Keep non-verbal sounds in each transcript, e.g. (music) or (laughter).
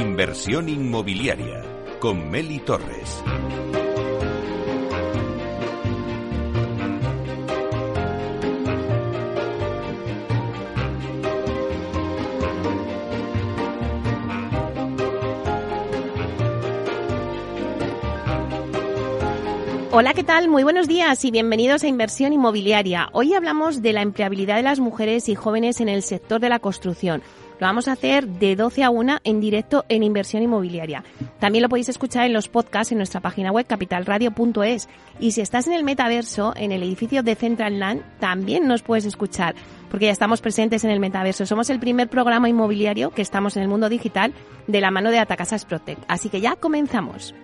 Inversión inmobiliaria con Meli Torres. Hola, ¿qué tal? Muy buenos días y bienvenidos a Inversión Inmobiliaria. Hoy hablamos de la empleabilidad de las mujeres y jóvenes en el sector de la construcción. Lo vamos a hacer de 12 a 1 en directo en Inversión Inmobiliaria. También lo podéis escuchar en los podcasts en nuestra página web capitalradio.es. Y si estás en el metaverso, en el edificio de Central Land, también nos puedes escuchar, porque ya estamos presentes en el metaverso. Somos el primer programa inmobiliario que estamos en el mundo digital de la mano de Atacasas Protect. Así que ya comenzamos.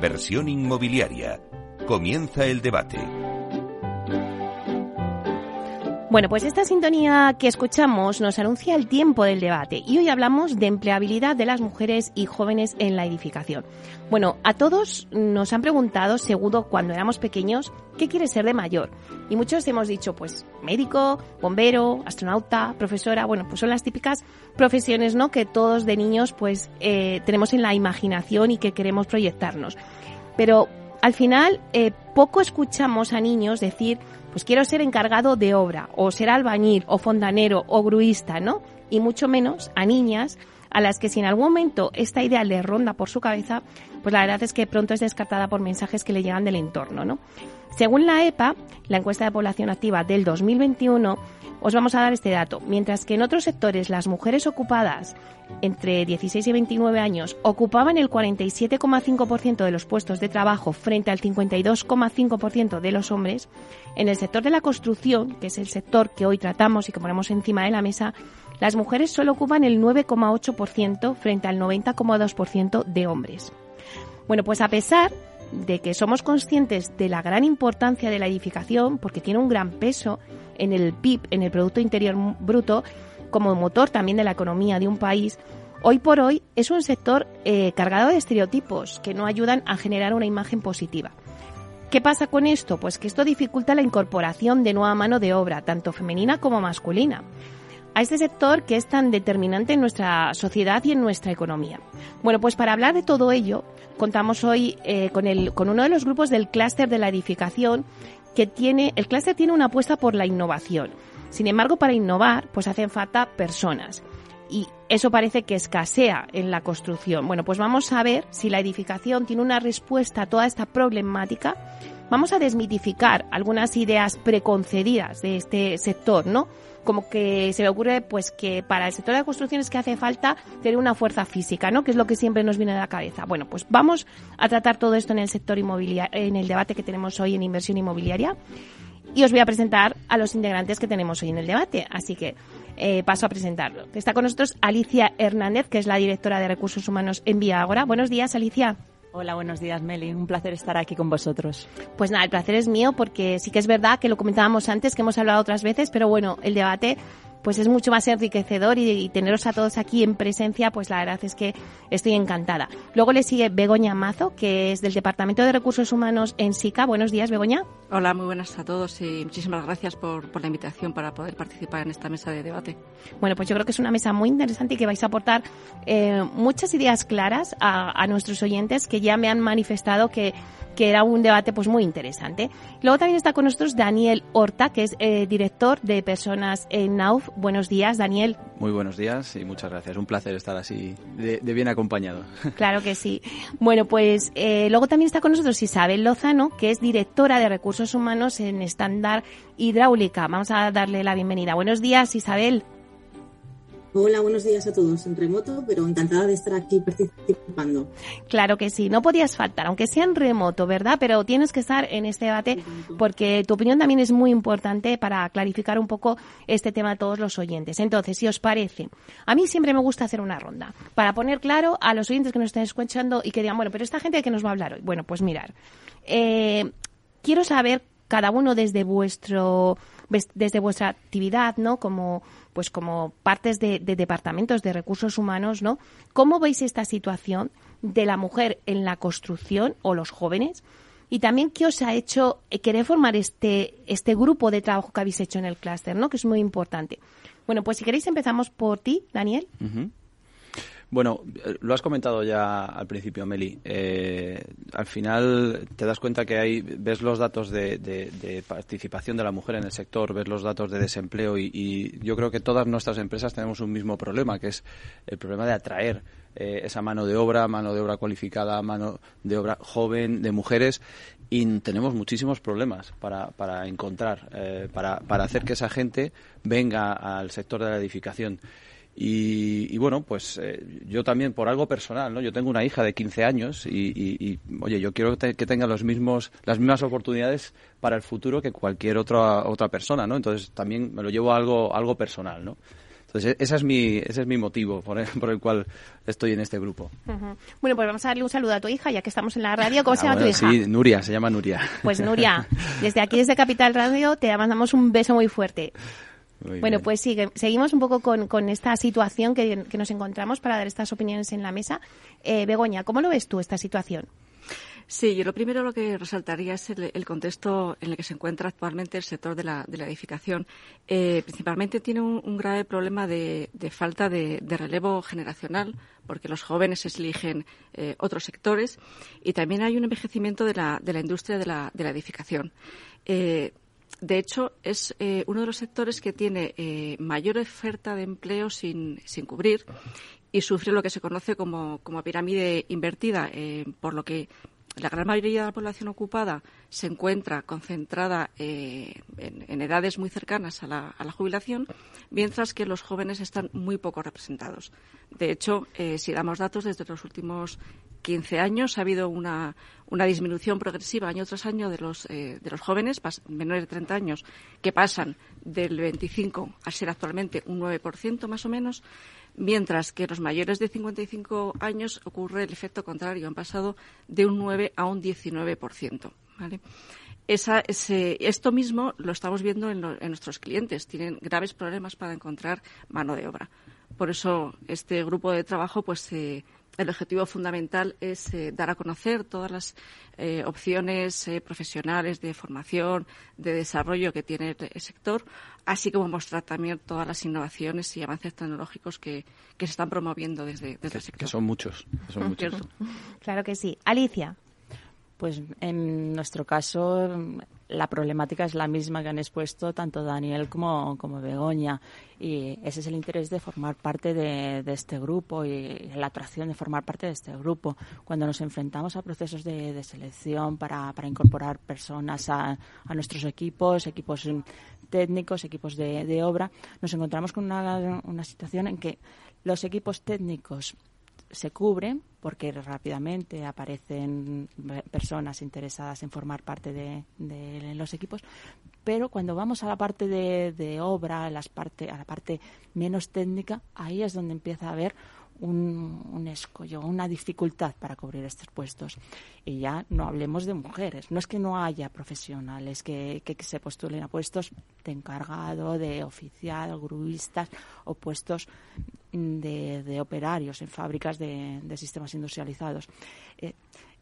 Inversión inmobiliaria. Comienza el debate. Bueno, pues esta sintonía que escuchamos nos anuncia el tiempo del debate y hoy hablamos de empleabilidad de las mujeres y jóvenes en la edificación. Bueno, a todos nos han preguntado, seguro cuando éramos pequeños, ¿qué quieres ser de mayor? Y muchos hemos dicho, pues médico, bombero, astronauta, profesora, bueno, pues son las típicas profesiones, ¿no? Que todos de niños pues eh, tenemos en la imaginación y que queremos proyectarnos. Pero al final eh, poco escuchamos a niños decir pues quiero ser encargado de obra, o ser albañil, o fontanero, o gruista, ¿no? Y mucho menos a niñas a las que si en algún momento esta idea le ronda por su cabeza, pues la verdad es que pronto es descartada por mensajes que le llegan del entorno, ¿no? Según la EPA, la encuesta de población activa del 2021, os vamos a dar este dato. Mientras que en otros sectores las mujeres ocupadas entre 16 y 29 años ocupaban el 47,5% de los puestos de trabajo frente al 52,5% de los hombres, en el sector de la construcción, que es el sector que hoy tratamos y que ponemos encima de la mesa, las mujeres solo ocupan el 9,8% frente al 90,2% de hombres. Bueno, pues a pesar de que somos conscientes de la gran importancia de la edificación, porque tiene un gran peso en el PIB, en el Producto Interior Bruto, como motor también de la economía de un país, hoy por hoy es un sector eh, cargado de estereotipos que no ayudan a generar una imagen positiva. ¿Qué pasa con esto? Pues que esto dificulta la incorporación de nueva mano de obra, tanto femenina como masculina, a este sector que es tan determinante en nuestra sociedad y en nuestra economía. Bueno, pues para hablar de todo ello, contamos hoy eh, con, el, con uno de los grupos del clúster de la edificación que tiene, el clúster tiene una apuesta por la innovación. Sin embargo, para innovar, pues hacen falta personas. Y eso parece que escasea en la construcción. Bueno, pues vamos a ver si la edificación tiene una respuesta a toda esta problemática. Vamos a desmitificar algunas ideas preconcedidas de este sector, ¿no? Como que se me ocurre pues que para el sector de la construcción es que hace falta tener una fuerza física, ¿no? Que es lo que siempre nos viene a la cabeza. Bueno, pues vamos a tratar todo esto en el sector inmobiliario, en el debate que tenemos hoy en inversión inmobiliaria y os voy a presentar a los integrantes que tenemos hoy en el debate. Así que eh, paso a presentarlo. Está con nosotros Alicia Hernández, que es la directora de Recursos Humanos en Vía Agora. Buenos días, Alicia. Hola, buenos días, Meli. Un placer estar aquí con vosotros. Pues nada, el placer es mío porque sí que es verdad que lo comentábamos antes, que hemos hablado otras veces, pero bueno, el debate pues es mucho más enriquecedor y, teneros a todos aquí en presencia, pues la verdad es que estoy encantada. Luego le sigue Begoña Mazo, que es del Departamento de Recursos Humanos en SICA. Buenos días, Begoña. Hola, muy buenas a todos y muchísimas gracias por, la invitación para poder participar en esta mesa de debate. Bueno, pues yo creo que es una mesa muy interesante y que vais a aportar eh, muchas ideas claras a, a nuestros oyentes que ya me han manifestado que que era un debate pues muy interesante. Luego también está con nosotros Daniel Horta, que es eh, director de personas en NAUF. Buenos días, Daniel. Muy buenos días y muchas gracias. Un placer estar así de, bien acompañado. (laughs) Claro que sí. Bueno, pues eh, luego también está con nosotros Isabel Lozano, que es directora de recursos humanos en Estándar Hidráulica. Vamos a darle la bienvenida. Buenos días, Isabel. Hola, buenos días a todos en remoto, pero encantada de estar aquí participando. Claro que sí, no podías faltar, aunque sea en remoto, ¿verdad? Pero tienes que estar en este debate porque tu opinión también es muy importante para clarificar un poco este tema a todos los oyentes. Entonces, si os parece, a mí siempre me gusta hacer una ronda para poner claro a los oyentes que nos estén escuchando y que digan, bueno, pero esta gente de qué nos va a hablar hoy. Bueno, pues mirar, eh, quiero saber cada uno desde vuestro desde vuestra actividad, ¿no? Como pues como partes de, de departamentos de recursos humanos, ¿no? ¿Cómo veis esta situación de la mujer en la construcción o los jóvenes? Y también qué os ha hecho querer formar este este grupo de trabajo que habéis hecho en el clúster, ¿no? Que es muy importante. Bueno, pues si queréis empezamos por ti, Daniel. Bueno, eh, lo has comentado ya al principio, Meli. Eh, al final te das cuenta que hay, ves los datos de, participación de la mujer en el sector, ves los datos de desempleo y, yo creo que todas nuestras empresas tenemos un mismo problema, que es el problema de atraer eh, esa mano de obra, mano de obra cualificada, mano de obra joven, de mujeres y tenemos muchísimos problemas para, para encontrar, para, para hacer que esa gente venga al sector de la edificación. Y, bueno, pues eh, yo también por algo personal, ¿no? Yo tengo una hija de 15 años y, oye, yo quiero que tenga los mismos, las mismas oportunidades para el futuro que cualquier otra, otra persona, ¿no? Entonces también me lo llevo a algo, algo personal, ¿no? Entonces, ese es mi, ese es mi motivo por el, cual estoy en este grupo. Bueno, pues vamos a darle un saludo a tu hija, ya que estamos en la radio. ¿Cómo se llama tu hija? Sí, Nuria, se llama Nuria. Pues Nuria, (laughs) desde aquí, desde Capital Radio, te mandamos un beso muy fuerte bueno, pues sigue, seguimos un poco con, esta situación que, nos encontramos para dar estas opiniones en la mesa. Eh, Begoña, ¿cómo lo ves tú esta situación? Sí, yo lo primero lo que resaltaría es el, contexto en el que se encuentra actualmente el sector de la, edificación. Eh, principalmente tiene un, grave problema de, falta de, relevo generacional, porque los jóvenes eligen eh, otros sectores, y también hay un envejecimiento de la, industria de la, edificación. Eh, de hecho, es eh, uno de los sectores que tiene eh, mayor oferta de empleo sin, sin, cubrir y sufre lo que se conoce como, pirámide invertida, eh, por lo que la gran mayoría de la población ocupada se encuentra concentrada en, en, edades muy cercanas a la, a la, jubilación, mientras que los jóvenes están muy poco representados. De hecho, si damos datos desde los últimos 15 años ha habido una, una disminución progresiva año tras año de los, eh, de los jóvenes menores de 30 años que pasan del 25 a ser actualmente un 9% más o menos, mientras que los mayores de 55 años ocurre el efecto contrario, han pasado de un 9 a un 19%. ¿vale? Esa, esto mismo lo estamos viendo en, en, nuestros clientes. Tienen graves problemas para encontrar mano de obra. Por eso este grupo de trabajo pues se el objetivo fundamental es eh, dar a conocer todas las eh, opciones eh, profesionales de formación, de desarrollo que tiene el, sector, así como mostrar también todas las innovaciones y avances tecnológicos que, se están promoviendo desde, el sector. Que son muchos. son muchos. (laughs) Claro que sí. Alicia. Pues en nuestro caso la problemática es la misma que han expuesto tanto Daniel como, como Begoña y ese es el interés de formar parte de, este grupo y la atracción de formar parte de este grupo. Cuando nos enfrentamos a procesos de, selección para, para, incorporar personas a, a, nuestros equipos, equipos técnicos, equipos de, de obra, nos encontramos con una, una situación en que los equipos técnicos se cubren porque rápidamente aparecen personas interesadas en formar parte de, los equipos, pero cuando vamos a la parte de, obra, a, las parte, a la parte menos técnica, ahí es donde empieza a haber un, un, escollo, una dificultad para cubrir estos puestos. Y ya no hablemos de mujeres. No es que no haya profesionales que, que, se postulen a puestos de encargado, de oficial, gruistas o puestos de, de operarios en fábricas de, de sistemas industrializados. Eh,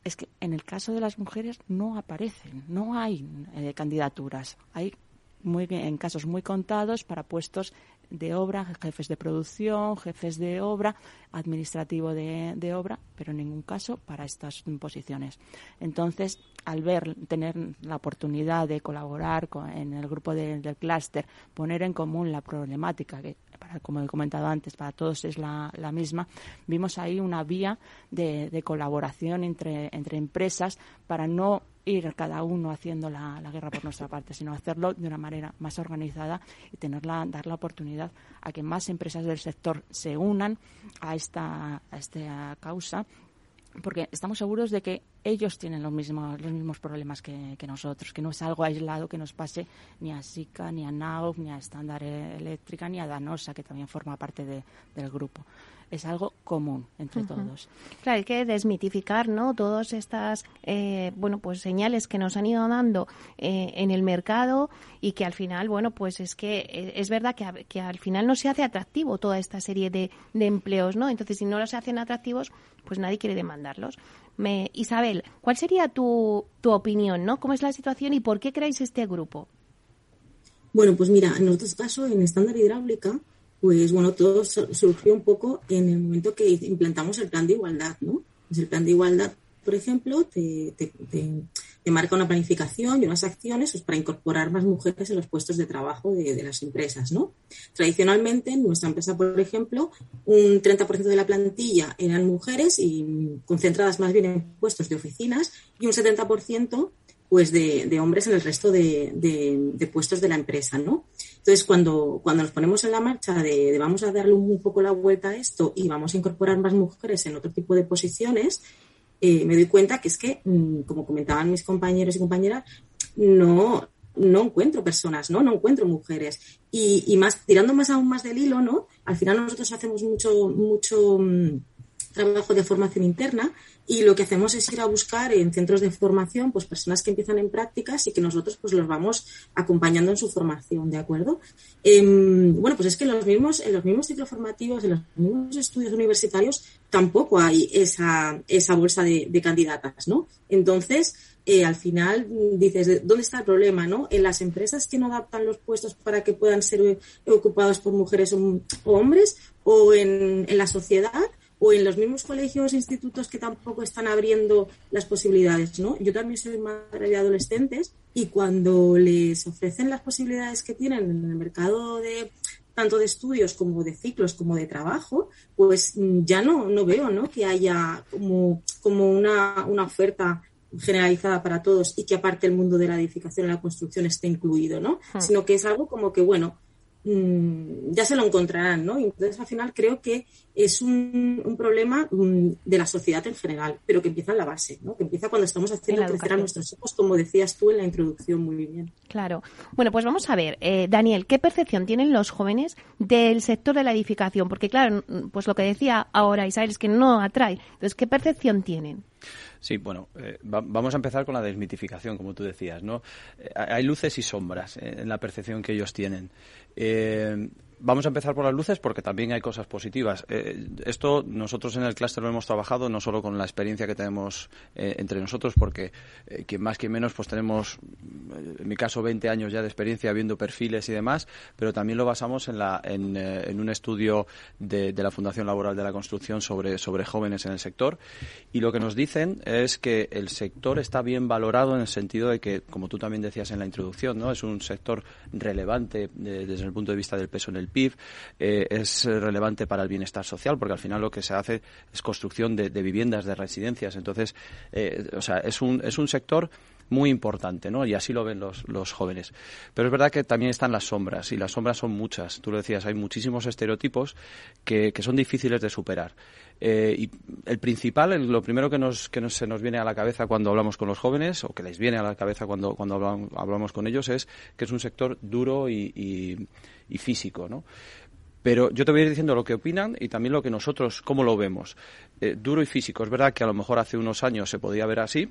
es que en el caso de las mujeres no aparecen, no hay eh, candidaturas. Hay muy, en casos muy contados para puestos de obra, jefes de producción, jefes de obra, administrativo de, de, obra, pero en ningún caso para estas posiciones. Entonces, al ver, tener la oportunidad de colaborar en el grupo del clúster, poner en común la problemática, que para, como he comentado antes, para todos es la, la misma, vimos ahí una vía de, de colaboración entre, entre empresas para no ir cada uno haciendo la, guerra por nuestra parte, sino hacerlo de una manera más organizada y tenerla, dar la oportunidad a que más empresas del sector se unan a esta, a esta causa porque estamos seguros de que ellos tienen los mismos, los mismos problemas que, nosotros, que no es algo aislado que nos pase ni a SICA, ni a NAUF, ni a Standard Eléctrica, ni a Danosa, que también forma parte del grupo. Es algo común entre todos. Claro, hay que desmitificar, ¿no? Todas estas, eh, bueno, pues señales que nos han ido dando eh, en el mercado y que al final, bueno, pues es que eh, es verdad que, que al final no se hace atractivo toda esta serie de, de empleos, ¿no? Entonces, si no los hacen atractivos, pues nadie quiere demandarlos. Me, Isabel, ¿cuál sería tu, tu opinión, ¿no? ¿Cómo es la situación y por qué creáis este grupo? Bueno, pues mira, en nuestro caso, en estándar hidráulica, pues bueno, todo surgió un poco en el momento que implantamos el plan de igualdad, ¿no? Pues el plan de igualdad, por ejemplo, te, marca una planificación y unas acciones pues, para incorporar más mujeres en los puestos de trabajo de, las empresas, ¿no? Tradicionalmente, en nuestra empresa, por ejemplo, un 30% de la plantilla eran mujeres y concentradas más bien en puestos de oficinas y un 70% pues de, hombres en el resto de, puestos de la empresa, ¿no? Entonces, cuando, cuando nos ponemos en la marcha de, vamos a darle un, poco la vuelta a esto y vamos a incorporar más mujeres en otro tipo de posiciones, eh, me doy cuenta que es que, mm, como comentaban mis compañeros y compañeras, no, no encuentro personas, ¿no? No encuentro mujeres. Y, y, más, tirando más aún más del hilo, ¿no? Al final nosotros hacemos mucho, mucho mm, trabajo de formación interna y lo que hacemos es ir a buscar en centros de formación pues personas que empiezan en prácticas y que nosotros pues los vamos acompañando en su formación, ¿de acuerdo? Em, bueno, pues es que en los mismos, en los mismos ciclos formativos, en los mismos estudios universitarios, tampoco hay esa, esa bolsa de, candidatas, ¿no? Entonces, eh, al final dices, ¿dónde está el problema? ¿no? En las empresas que no adaptan los puestos para que puedan ser ocupados por mujeres o, hombres, o en, en la sociedad, o en los mismos colegios e institutos que tampoco están abriendo las posibilidades, ¿no? Yo también soy madre de adolescentes y cuando les ofrecen las posibilidades que tienen en el mercado de tanto de estudios como de ciclos como de trabajo, pues mm, ya no, no veo ¿no? que haya como, como una, una oferta generalizada para todos y que aparte el mundo de la edificación y la construcción esté incluido, ¿no? Hmm. Sino que es algo como que, bueno, Mm, ya se lo encontrarán, ¿no? Entonces, al final creo que es un, problema mm, de la sociedad en general, pero que empieza en la base, ¿no? Que empieza cuando estamos haciendo crecer a nuestros hijos, como decías tú en la introducción muy bien. Claro. Bueno, pues vamos a ver, eh, Daniel, ¿qué percepción tienen los jóvenes del sector de la edificación? Porque, claro, pues lo que decía ahora Isabel es que no atrae. Entonces, ¿qué percepción tienen? Sí, bueno, eh, vamos a empezar con la desmitificación, como tú decías, ¿no? Eh, hay luces y sombras en la percepción que ellos tienen. Vamos a empezar por las luces porque también hay cosas positivas. Eh, esto nosotros en el clúster lo hemos trabajado no solo con la experiencia que tenemos eh, entre nosotros, porque eh, quien más, quien menos, pues tenemos, en mi caso, 20 años ya de experiencia viendo perfiles y demás, pero también lo basamos en, la, en, un estudio de, de, la Fundación Laboral de la Construcción sobre, sobre jóvenes en el sector. Y lo que nos dicen es que el sector está bien valorado en el sentido de que, como tú también decías en la introducción, ¿no? es un sector relevante desde el punto de vista del peso en el PIB, eh, es relevante para el bienestar social, porque al final lo que se hace es construcción de, viviendas, de residencias. Entonces, eh, o sea, es un, es un sector muy importante, ¿no? Y así lo ven los, los jóvenes. Pero es verdad que también están las sombras, y las sombras son muchas. Tú lo decías, hay muchísimos estereotipos que, que son difíciles de superar. Eh, y el principal, lo primero que, nos, que se nos viene a la cabeza cuando hablamos con los jóvenes, o que les viene a la cabeza cuando, cuando hablamos, hablamos con ellos, es que es un sector duro y y físico, ¿no? Pero yo te voy a ir diciendo lo que opinan y también lo que nosotros, cómo lo vemos. Eh, duro y físico. Es verdad que a lo mejor hace unos años se podía ver así,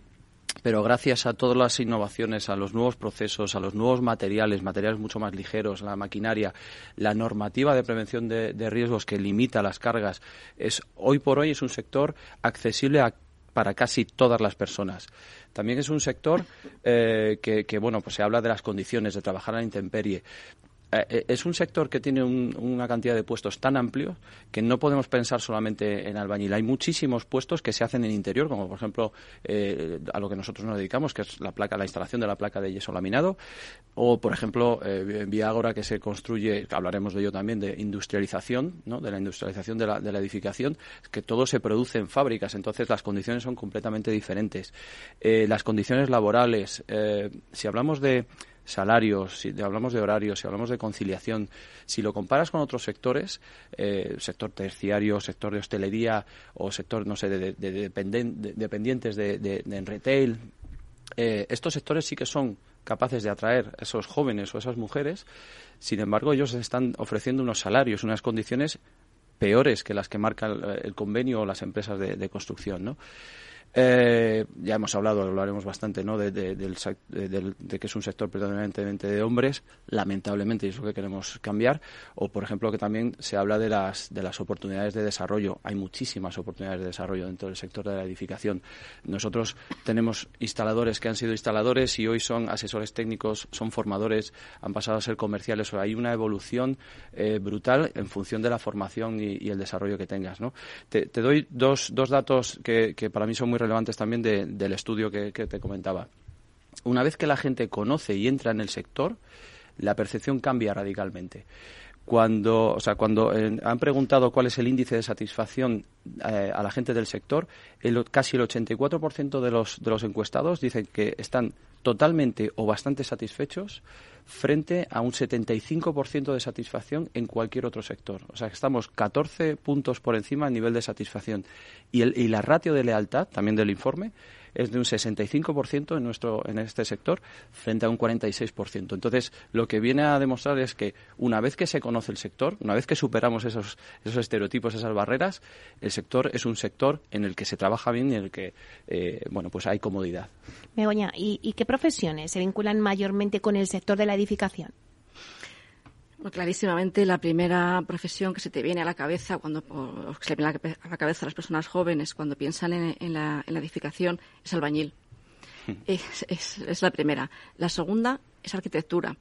pero gracias a todas las innovaciones, a los nuevos procesos, a los nuevos materiales, materiales mucho más ligeros, la maquinaria, la normativa de prevención de, riesgos que limita las cargas, es hoy por hoy es un sector accesible para casi todas las personas. También es un sector eh, que, que, bueno, pues se habla de las condiciones de trabajar a la intemperie. Eh, eh, es un sector que tiene una cantidad de puestos tan amplios que no podemos pensar solamente en albañil. Hay muchísimos puestos que se hacen en interior, como por ejemplo eh, a lo que nosotros nos dedicamos, que es la placa, la instalación de la placa de yeso laminado, o por ejemplo en Viagora que se construye, hablaremos de ello también, de industrialización, ¿no? de la industrialización de la, de la edificación, que todo se produce en fábricas, entonces las condiciones son completamente diferentes. las condiciones laborales, si hablamos de salarios, si hablamos de horarios, si hablamos de conciliación, si lo comparas con otros sectores, eh, sector terciario, sector de hostelería o sector, no sé, de, dependientes de, en retail, eh, estos sectores sí que son capaces de atraer a esos jóvenes o esas mujeres, sin embargo ellos están ofreciendo unos salarios, unas condiciones peores que las que marca el, convenio o las empresas de, de construcción, ¿no? Eh, ya hemos hablado, lo haremos bastante, ¿no? De, que es un sector predominantemente de hombres, lamentablemente, y es lo que queremos cambiar. O, por ejemplo, que también se habla de las, de las oportunidades de desarrollo. Hay muchísimas oportunidades de desarrollo dentro del sector de la edificación. Nosotros tenemos instaladores que han sido instaladores y hoy son asesores técnicos, son formadores, han pasado a ser comerciales. hay una evolución eh, brutal en función de la formación y, el desarrollo que tengas. Te, doy dos, dos datos que, que para mí son muy relevantes también del estudio que, te comentaba. Una vez que la gente conoce y entra en el sector, la percepción cambia radicalmente cuando, o sea, cuando eh, han preguntado cuál es el índice de satisfacción eh, a la gente del sector, el, casi el 84% de los, de los encuestados dicen que están totalmente o bastante satisfechos frente a un 75% de satisfacción en cualquier otro sector. O sea, que estamos 14 puntos por encima a nivel de satisfacción. Y, el, y la ratio de lealtad, también del informe, es de un 65% en, nuestro, en este sector frente a un 46%. Entonces, lo que viene a demostrar es que una vez que se conoce el sector, una vez que superamos esos, esos estereotipos, esas barreras, el sector es un sector en el que se trabaja bien y en el que, eh, bueno, pues hay comodidad. Begoña, ¿y qué profesiones se vinculan mayormente con el sector de la edificación? Clarísimamente la primera profesión que se te viene a la cabeza cuando o se le viene a la cabeza a las personas jóvenes cuando piensan en, la, edificación es albañil. Hmm. es, la primera. La segunda es arquitectura.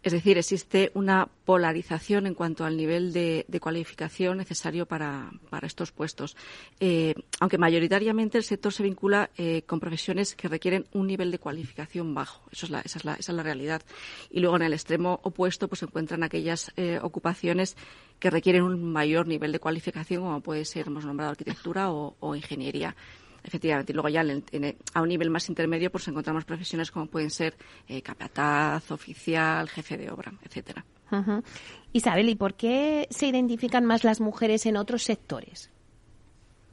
Es decir, existe una polarización en cuanto al nivel de, cualificación necesario para, estos puestos. Eh, aunque mayoritariamente el sector se vincula eh, con profesiones que requieren un nivel de cualificación bajo. Eso es la, esa, es la, esa es la realidad. Y luego en el extremo opuesto pues se encuentran aquellas eh, ocupaciones que requieren un mayor nivel de cualificación, como puede ser, hemos nombrado arquitectura o ingeniería. Efectivamente, y luego ya a un nivel más intermedio pues encontramos profesiones como pueden ser eh, capataz, oficial, jefe de obra, etcétera. Isabel, ¿y por qué se identifican más las mujeres en otros sectores?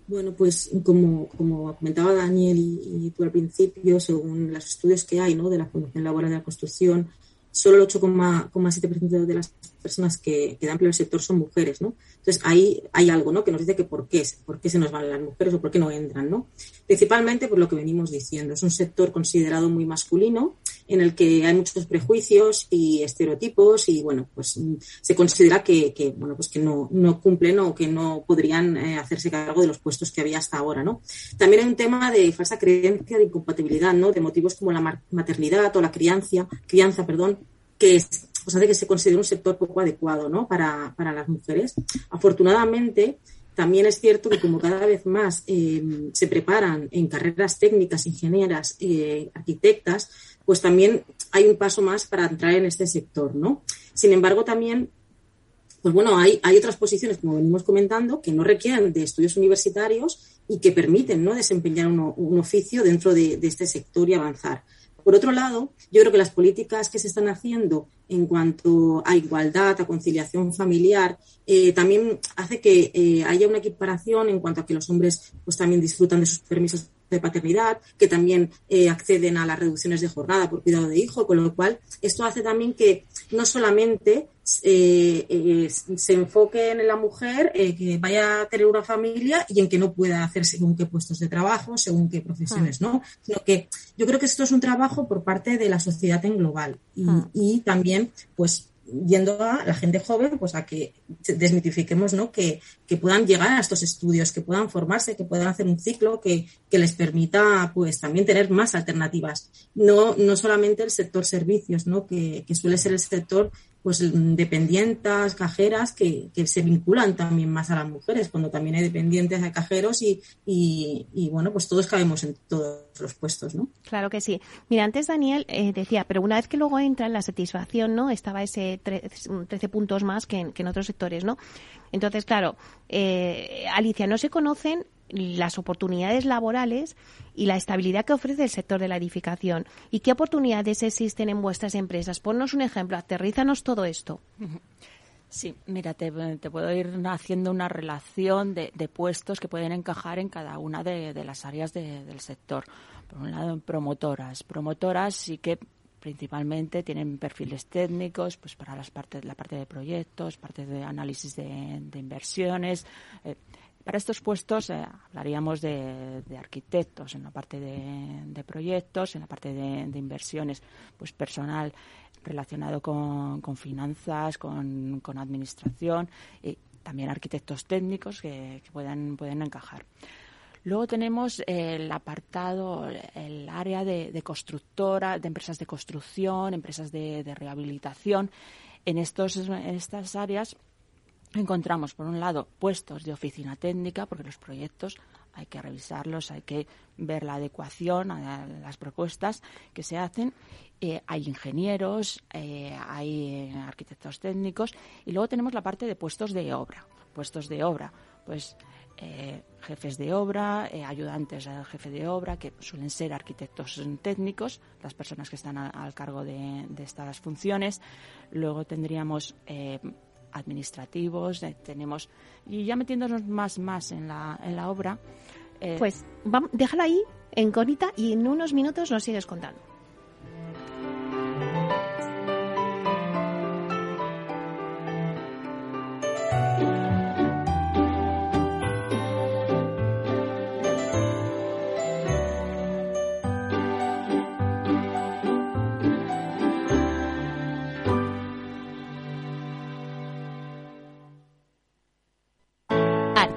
Bueno, pues como, como comentaba Daniel y, tú al principio, según los estudios que hay ¿no? de la Fundación Laboral de la Construcción, solo el 8,7% de las personas que, que dan empleo el sector son mujeres, ¿no? Entonces ahí hay algo, ¿no? Que nos dice que por qué, por qué se nos van las mujeres o por qué no entran, ¿no? Principalmente por lo que venimos diciendo. Es un sector considerado muy masculino, en el que hay muchos prejuicios y estereotipos y bueno pues se considera que, bueno pues que no, no, cumplen o que no podrían eh, hacerse cargo de los puestos que había hasta ahora no también hay un tema de falsa creencia de incompatibilidad no de motivos como la maternidad o la crianza crianza perdón que es, pues hace que se considere un sector poco adecuado ¿no? para, para las mujeres. Afortunadamente, también es cierto que como cada vez más eh, se preparan en carreras técnicas, ingenieras, eh, arquitectas, pues también hay un paso más para entrar en este sector, ¿no? Sin embargo, también, pues bueno, hay, hay otras posiciones, como venimos comentando, que no requieren de estudios universitarios y que permiten ¿no? desempeñar un, oficio dentro de, este sector y avanzar. Por otro lado, yo creo que las políticas que se están haciendo en cuanto a igualdad, a conciliación familiar, eh, también hace que eh, haya una equiparación en cuanto a que los hombres pues también disfrutan de sus permisos de paternidad, que también eh, acceden a las reducciones de jornada por cuidado de hijo, con lo cual esto hace también que no solamente eh, eh, se enfoque en la mujer que vaya a tener una familia y en que no pueda hacer según qué puestos de trabajo, según qué profesiones, ¿no? Sino que yo creo que esto es un trabajo por parte de la sociedad en global y, ah. y también, pues, yendo a la gente joven, pues a que desmitifiquemos, ¿no? Que, que, puedan llegar a estos estudios, que puedan formarse, que puedan hacer un ciclo que, que, les permita, pues, también tener más alternativas. No, no solamente el sector servicios, ¿no? Que, que suele ser el sector pues dependientas, cajeras que, que, se vinculan también más a las mujeres, cuando también hay dependientes de cajeros y, y, y, bueno, pues todos cabemos en todos los puestos, ¿no? Claro que sí. Mira, antes Daniel eh, decía, pero una vez que luego entra en la satisfacción, ¿no? Estaba ese 13, puntos más que en, que en, otros sectores, ¿no? Entonces, claro, eh, Alicia, no se conocen las oportunidades laborales y la estabilidad que ofrece el sector de la edificación. ¿Y qué oportunidades existen en vuestras empresas? Ponnos un ejemplo, aterrízanos todo esto. (laughs) Sí, mira, te, puedo ir haciendo una relación de, puestos que pueden encajar en cada una de, las áreas del sector. Por un lado, promotoras. Promotoras sí que principalmente tienen perfiles técnicos pues para las partes la parte de proyectos parte de análisis de, inversiones eh, para estos puestos eh, hablaríamos de, arquitectos en la parte de, proyectos, en la parte de, inversiones, pues personal relacionado con, finanzas, con, administración y también arquitectos técnicos que, puedan, pueden encajar. Luego tenemos el apartado, el área de, constructora, de empresas de construcción, empresas de, rehabilitación. En, estos, en estas áreas encontramos, por un lado, puestos de oficina técnica, porque los proyectos hay que revisarlos, hay que ver la adecuación a las propuestas que se hacen. Eh, hay ingenieros, eh, hay arquitectos técnicos y luego tenemos la parte de puestos de obra. Puestos de obra, pues eh, jefes de obra, ayudantes al jefe de obra, que suelen ser arquitectos técnicos, las personas que están al cargo de, de, estas funciones. Luego tendríamos administrativos, eh, tenemos y ya metiéndonos más más en la, en la obra. Eh, pues vamos, déjala ahí, en conita, y en unos minutos nos sigues contando.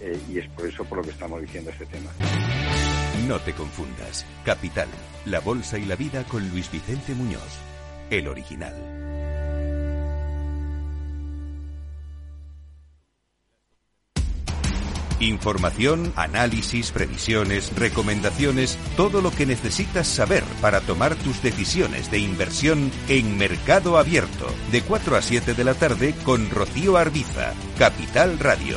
eh, y es por eso por lo que estamos diciendo este tema. No te confundas. Capital, la bolsa y la vida con Luis Vicente Muñoz, el original. Información, análisis, previsiones, recomendaciones, todo lo que necesitas saber para tomar tus decisiones de inversión en Mercado Abierto, de 4 a 7 de la tarde con Rocío Arbiza, Capital Radio.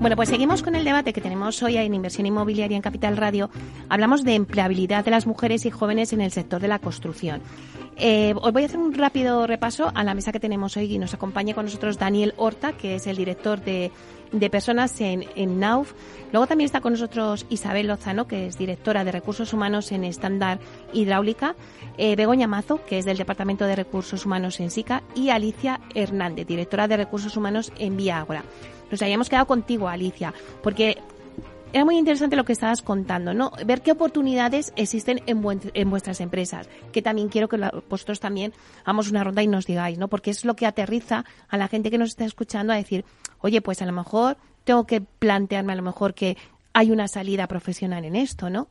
Bueno, pues seguimos con el debate que tenemos hoy en Inversión Inmobiliaria en Capital Radio. Hablamos de empleabilidad de las mujeres y jóvenes en el sector de la construcción. Eh, os voy a hacer un rápido repaso a la mesa que tenemos hoy y nos acompaña con nosotros Daniel Horta, que es el director de, personas en, en, NAUF. Luego también está con nosotros Isabel Lozano, que es directora de Recursos Humanos en Estándar Hidráulica. Eh, Begoña Mazo, que es del Departamento de Recursos Humanos en SICA. Y Alicia Hernández, directora de Recursos Humanos en Vía Ágora. Nos habíamos quedado contigo, Alicia, porque era muy interesante lo que estabas contando, ¿no? Ver qué oportunidades existen en, en vuestras empresas, que también quiero que vosotros también hagamos una ronda y nos digáis, ¿no? Porque es lo que aterriza a la gente que nos está escuchando a decir, oye, pues a lo mejor tengo que plantearme a lo mejor que hay una salida profesional en esto, ¿no?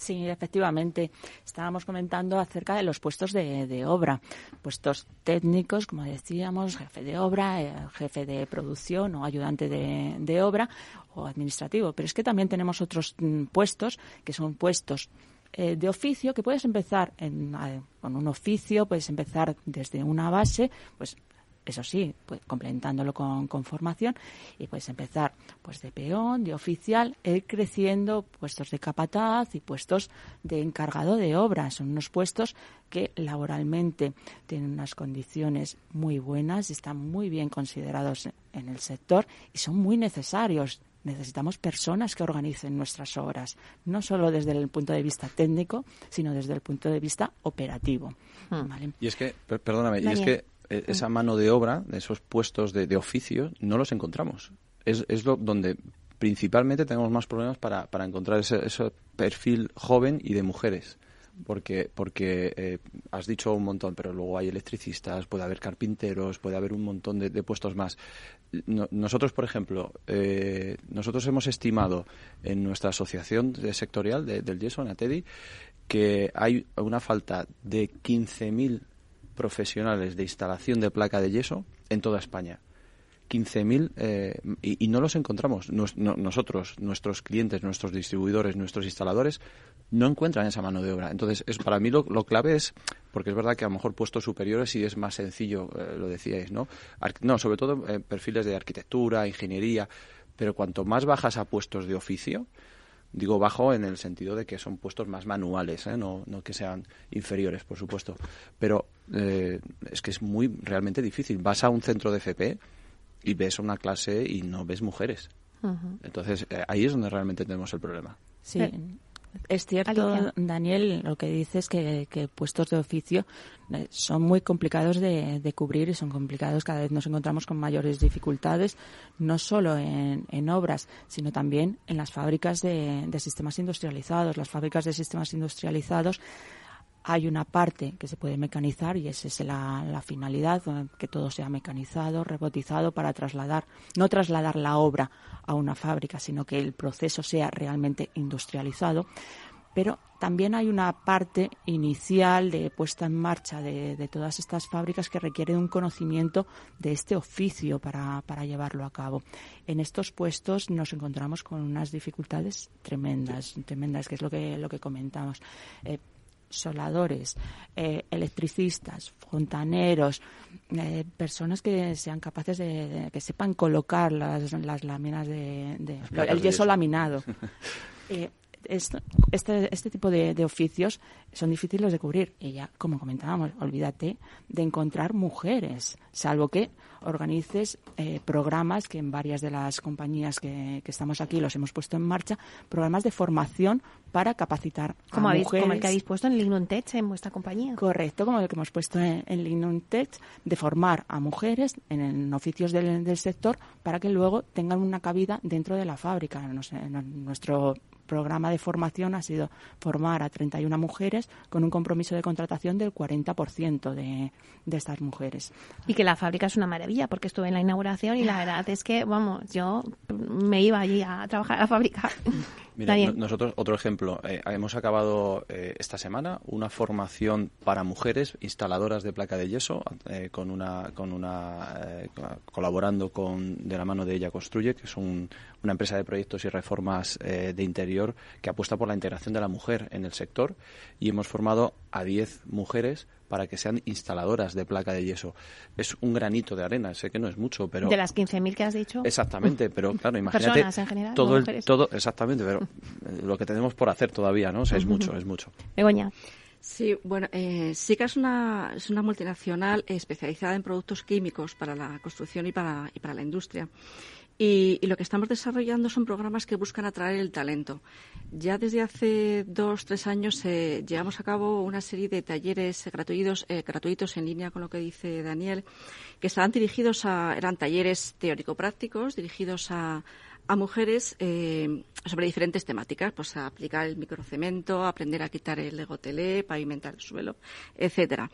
Sí, efectivamente. Estábamos comentando acerca de los puestos de, obra. Puestos técnicos, como decíamos, jefe de obra, eh, jefe de producción o ayudante de, obra o administrativo. Pero es que también tenemos otros mm, puestos que son puestos eh, de oficio que puedes empezar en, con un oficio, puedes empezar desde una base, pues eso sí, pues, complementándolo con, con, formación y puedes empezar pues de peón, de oficial, ir creciendo puestos de capataz y puestos de encargado de obras. Son unos puestos que laboralmente tienen unas condiciones muy buenas y están muy bien considerados en el sector y son muy necesarios necesitamos personas que organicen nuestras obras, no solo desde el punto de vista técnico, sino desde el punto de vista operativo. Hmm. Y es que, perdóname, y es que e, esa mano de obra, de esos puestos de, oficio, no los encontramos. Es, es lo, donde principalmente tenemos más problemas para, para encontrar ese, ese, perfil joven y de mujeres. Porque, porque eh, has dicho un montón, pero luego hay electricistas, puede haber carpinteros, puede haber un montón de, puestos más. nosotros, por ejemplo, eh, nosotros hemos estimado en nuestra asociación sectorial del yeso, en ATEDI, que hay una falta de 15.000 profesionales de instalación de placa de yeso en toda España. 15.000 eh, y, no los encontramos. nosotros, nuestros clientes, nuestros distribuidores, nuestros instaladores no encuentran esa mano de obra. Entonces, es, para mí lo, clave es, porque es verdad que a lo mejor puestos superiores sí es más sencillo, eh, lo decíais, ¿no? no, sobre todo eh, perfiles de arquitectura, ingeniería, pero cuanto más bajas a puestos de oficio, Digo bajo en el sentido de que son puestos más manuales, ¿eh? no, no que sean inferiores, por supuesto. Pero eh, es que es muy realmente difícil. Vas a un centro de FP y ves una clase y no ves mujeres. Entonces eh, ahí es donde realmente tenemos el problema. Sí. Es cierto, Daniel, lo que dices que, que puestos de oficio eh, son muy complicados de, cubrir y son complicados. Cada vez nos encontramos con mayores dificultades, no solo en, obras, sino también en las fábricas de, sistemas industrializados. Las fábricas de sistemas industrializados hay una parte que se puede mecanizar y esa es la, finalidad, que todo sea mecanizado, robotizado para trasladar, no trasladar la obra a una fábrica, sino que el proceso sea realmente industrializado. Pero también hay una parte inicial de puesta en marcha de, todas estas fábricas que requiere un conocimiento de este oficio para, para, llevarlo a cabo. En estos puestos nos encontramos con unas dificultades tremendas, tremendas, que es lo que, lo que comentamos. Eh, soladores, eh, electricistas, fontaneros, eh, personas que sean capaces de, que sepan colocar las, las láminas de, el yeso laminado. (laughs) Eh, este, este tipo de, oficios son difíciles de cubrir. Y ya, como comentábamos, olvídate de encontrar mujeres, salvo que organices eh, programas que en varias de las compañías que, estamos aquí los hemos puesto en marcha, programas de formación para capacitar como a mujeres. Como el que habéis puesto en Lignum Tech en vuestra compañía. Correcto, como el que hemos puesto en, en Tech, de formar a mujeres en, oficios del, del, sector para que luego tengan una cabida dentro de la fábrica. Sé, nuestro programa de formación ha sido formar a 31 mujeres con un compromiso de contratación del 40% de, de estas mujeres. Y que la fábrica es una maravilla, porque estuve en la inauguración y la verdad es que, vamos, yo me iba allí a trabajar a la fábrica. (laughs) Mira, nosotros, otro ejemplo, eh, hemos acabado eh, esta semana una formación para mujeres instaladoras de placa de yeso, eh, con una, con una colaborando con de la mano de ella construye, que es una empresa de proyectos y reformas de interior que apuesta por la integración de la mujer en el sector y hemos formado a 10 mujeres para que sean instaladoras de placa de yeso. Es un granito de arena, sé que no es mucho, pero... De las 15.000 que has dicho. Exactamente, pero claro, imagínate... en general, todo, el, todo Exactamente, pero lo que tenemos por hacer todavía, ¿no? O sea, es mucho, es mucho. Begoña. Sí, bueno, eh, SICA es una, es una multinacional especializada en productos químicos para la construcción y para, y para la industria. Y, lo que estamos desarrollando son programas que buscan atraer el talento. Ya desde hace dos, tres años eh, llevamos a cabo una serie de talleres gratuitos, eh, gratuitos en línea con lo que dice Daniel, que estaban dirigidos a, eran talleres teórico-prácticos dirigidos a, a mujeres eh, sobre diferentes temáticas, pues a aplicar el microcemento, aprender a quitar el legotelé, pavimentar el suelo, etcétera.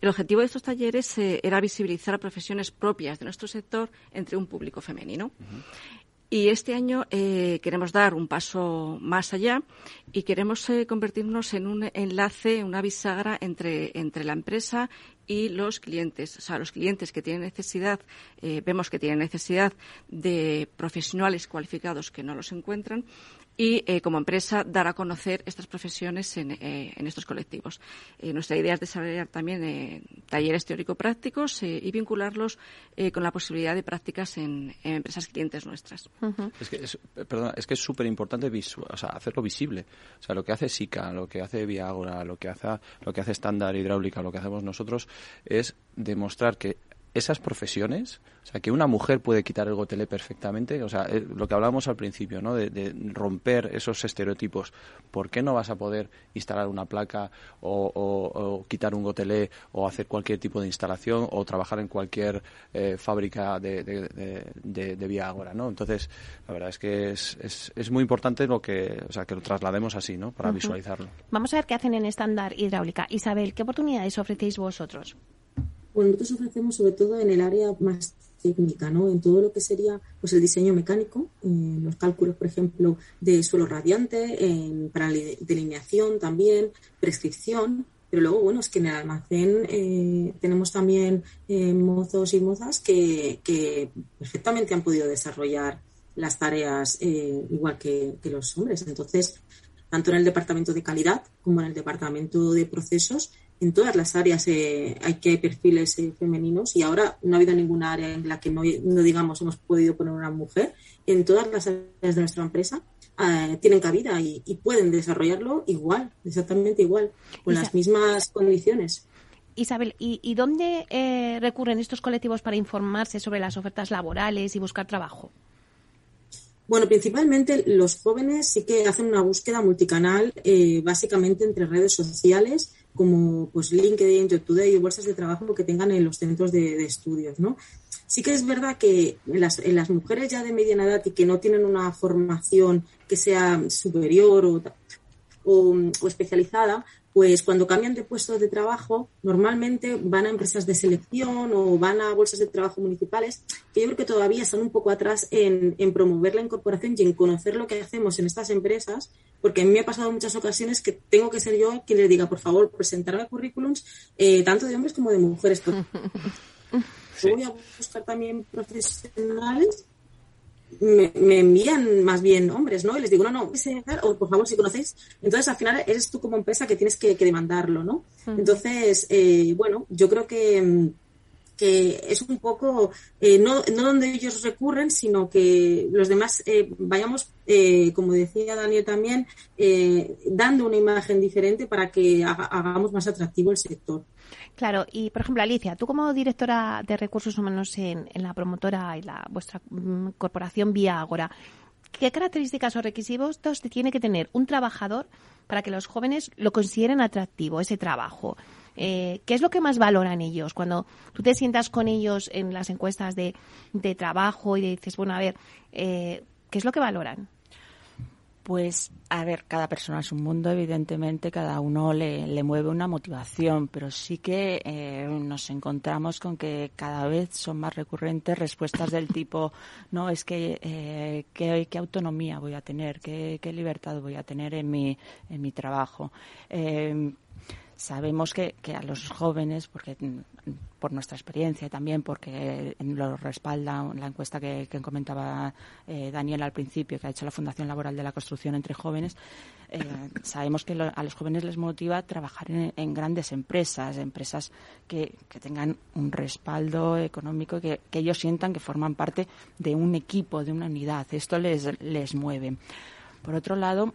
El objetivo de estos talleres eh, era visibilizar profesiones propias de nuestro sector entre un público femenino. Y este año eh, queremos dar un paso más allá y queremos eh, convertirnos en un enlace, una bisagra entre, entre la empresa y los clientes. O sea, los clientes que tienen necesidad, eh, vemos que tienen necesidad de profesionales cualificados que no los encuentran y eh, como empresa dar a conocer estas profesiones en, eh, estos colectivos. Eh, nuestra idea es desarrollar también talleres teórico-prácticos y vincularlos con la posibilidad de prácticas en, empresas clientes nuestras. Es que es, perdona, es que es súper importante o sea, hacerlo visible. O sea, lo que hace SICA, lo que hace Viagora, lo que hace lo que hace Estándar Hidráulica, lo que hacemos nosotros es demostrar que esas profesiones, o sea, que una mujer puede quitar el gotelé perfectamente, o sea, eh, lo que hablábamos al principio, ¿no? De, romper esos estereotipos. ¿Por qué no vas a poder instalar una placa o, quitar un gotelé o hacer cualquier tipo de instalación o trabajar en cualquier eh, fábrica de, de, de, vía ahora, ¿no? Entonces, la verdad es que es, es, es, muy importante lo que, o sea, que lo traslademos así, ¿no? Para visualizarlo. Vamos a ver qué hacen en estándar hidráulica. Isabel, ¿qué oportunidades ofrecéis vosotros? Bueno, nosotros ofrecemos sobre todo en el área más técnica, ¿no? En todo lo que sería pues el diseño mecánico, en los cálculos, por ejemplo, de suelo radiante, en, para delineación también, prescripción, pero luego, bueno, es que en el almacén eh, tenemos también eh, mozos y mozas que, perfectamente han podido desarrollar las tareas eh, igual que, los hombres. Entonces, tanto en el departamento de calidad como en el departamento de procesos, en todas las áreas eh, hay que hay perfiles eh, femeninos y ahora no ha habido ninguna área en la que no, digamos hemos podido poner una mujer. En todas las áreas de nuestra empresa eh, tienen cabida y, pueden desarrollarlo igual, exactamente igual, con las mismas condiciones. Isabel, ¿y, y dónde recurren estos colectivos para informarse sobre las ofertas laborales y buscar trabajo? Bueno, principalmente los jóvenes sí que hacen una búsqueda multicanal, básicamente entre redes sociales como pues LinkedIn, YouTube y bolsas de trabajo que tengan en los centros de, estudios, ¿no? Sí que es verdad que en las, mujeres ya de mediana edad y que no tienen una formación que sea superior o, o especializada, pues cuando cambian de puesto de trabajo, normalmente van a empresas de selección o van a bolsas de trabajo municipales, que yo creo que todavía están un poco atrás en, promover la incorporación y en conocer lo que hacemos en estas empresas, porque a mí me ha pasado muchas ocasiones que tengo que ser yo quien les diga, por favor, presentarme currículums, eh, tanto de hombres como de mujeres. (laughs) Voy a buscar también profesionales me, envían más bien hombres, ¿no? Y les digo, no, no, o por favor, si conocéis. Entonces, al final, eres tú como empresa que tienes que, demandarlo, ¿no? Entonces, eh, bueno, yo creo que, que es un poco, eh, no, no donde ellos recurren, sino que los demás eh, vayamos, como decía Daniel también, dando una imagen diferente para que hagamos más atractivo el sector. Claro, y por ejemplo, Alicia, tú como directora de recursos humanos en, la promotora y la vuestra mm, corporación Vía Agora, ¿qué características o requisitos tiene que tener un trabajador para que los jóvenes lo consideren atractivo, ese trabajo? Eh, ¿Qué es lo que más valoran ellos? Cuando tú te sientas con ellos en las encuestas de, trabajo y dices, bueno, a ver, eh, ¿qué es lo que valoran? Pues, a ver, cada persona es un mundo, evidentemente, cada uno le, mueve una motivación, pero sí que eh, nos encontramos con que cada vez son más recurrentes respuestas del tipo, no, es que eh, ¿qué, autonomía voy a tener, qué, libertad voy a tener en mi, en mi trabajo. Eh, sabemos que, que, a los jóvenes, porque mm, por nuestra experiencia también, porque lo respalda la encuesta que, que comentaba eh, Daniel al principio, que ha hecho la Fundación Laboral de la Construcción entre jóvenes, eh, sabemos que lo, a los jóvenes les motiva trabajar en, en grandes empresas, empresas que, que, tengan un respaldo económico, que, que ellos sientan que forman parte de un equipo, de una unidad. Esto les, les mueve. Por otro lado,